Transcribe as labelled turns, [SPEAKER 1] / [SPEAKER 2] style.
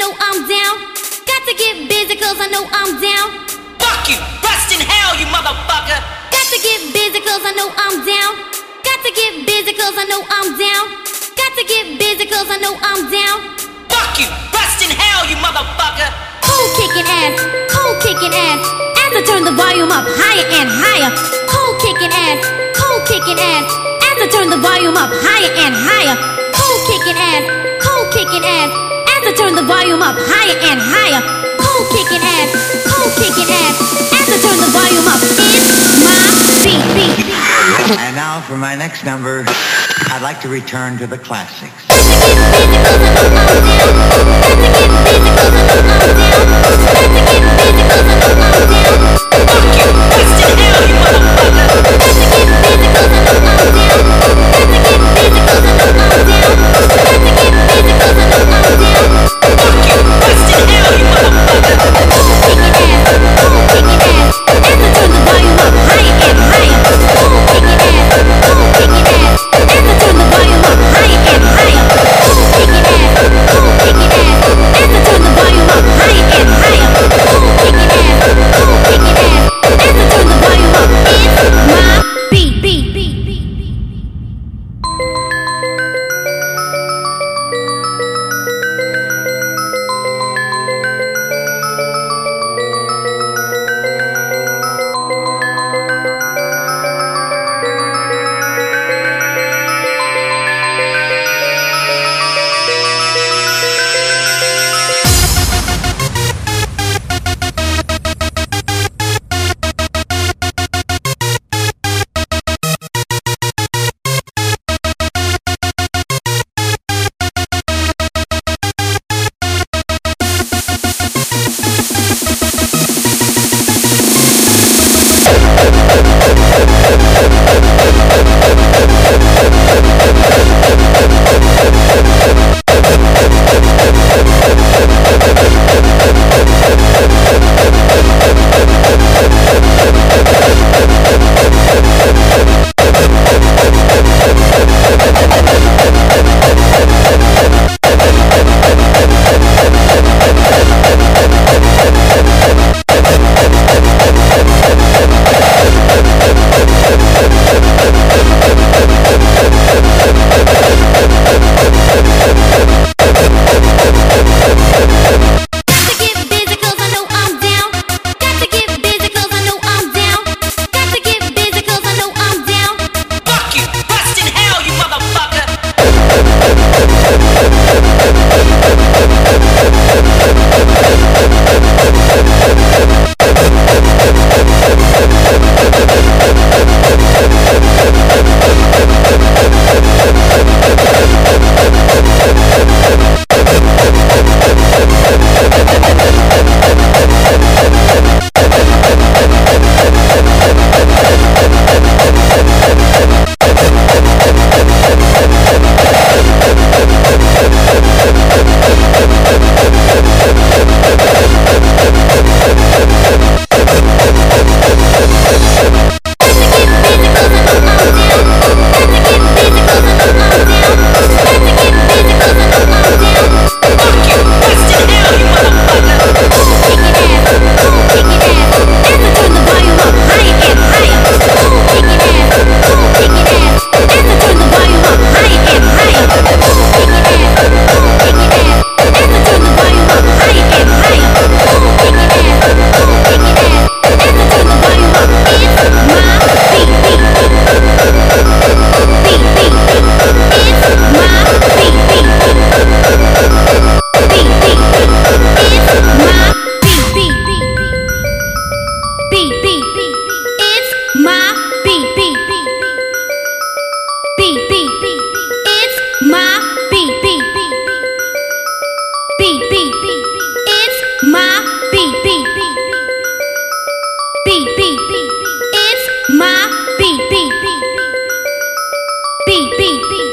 [SPEAKER 1] know I'm down. Got to get busy cause I know I'm down.
[SPEAKER 2] Fuck you! Rust in hell, you motherfucker!
[SPEAKER 1] Got to get busy cause I know I'm down. Got to get busy cause I know I'm down. Got to get busy cause I know I'm down.
[SPEAKER 2] Fuck you! Rust in hell, you motherfucker!
[SPEAKER 1] Cold kicking ass, cold kicking ass. As I turn the volume up higher and higher. Cold kicking ass, cold kicking ass. As I turn the volume up higher and higher. Cold kicking ass, cold kicking ass. I turn the volume up higher and higher. Cold kicking ass, cold kicking ass. As I turn the volume up, it's my beat, beat.
[SPEAKER 3] And now for my next number, I'd like to return to the classics.
[SPEAKER 1] beat, beat, beat. It's my beat, beat, beat. Beat, beat, beat. It's
[SPEAKER 2] my beat, beat, beat. Beat, beat, beat.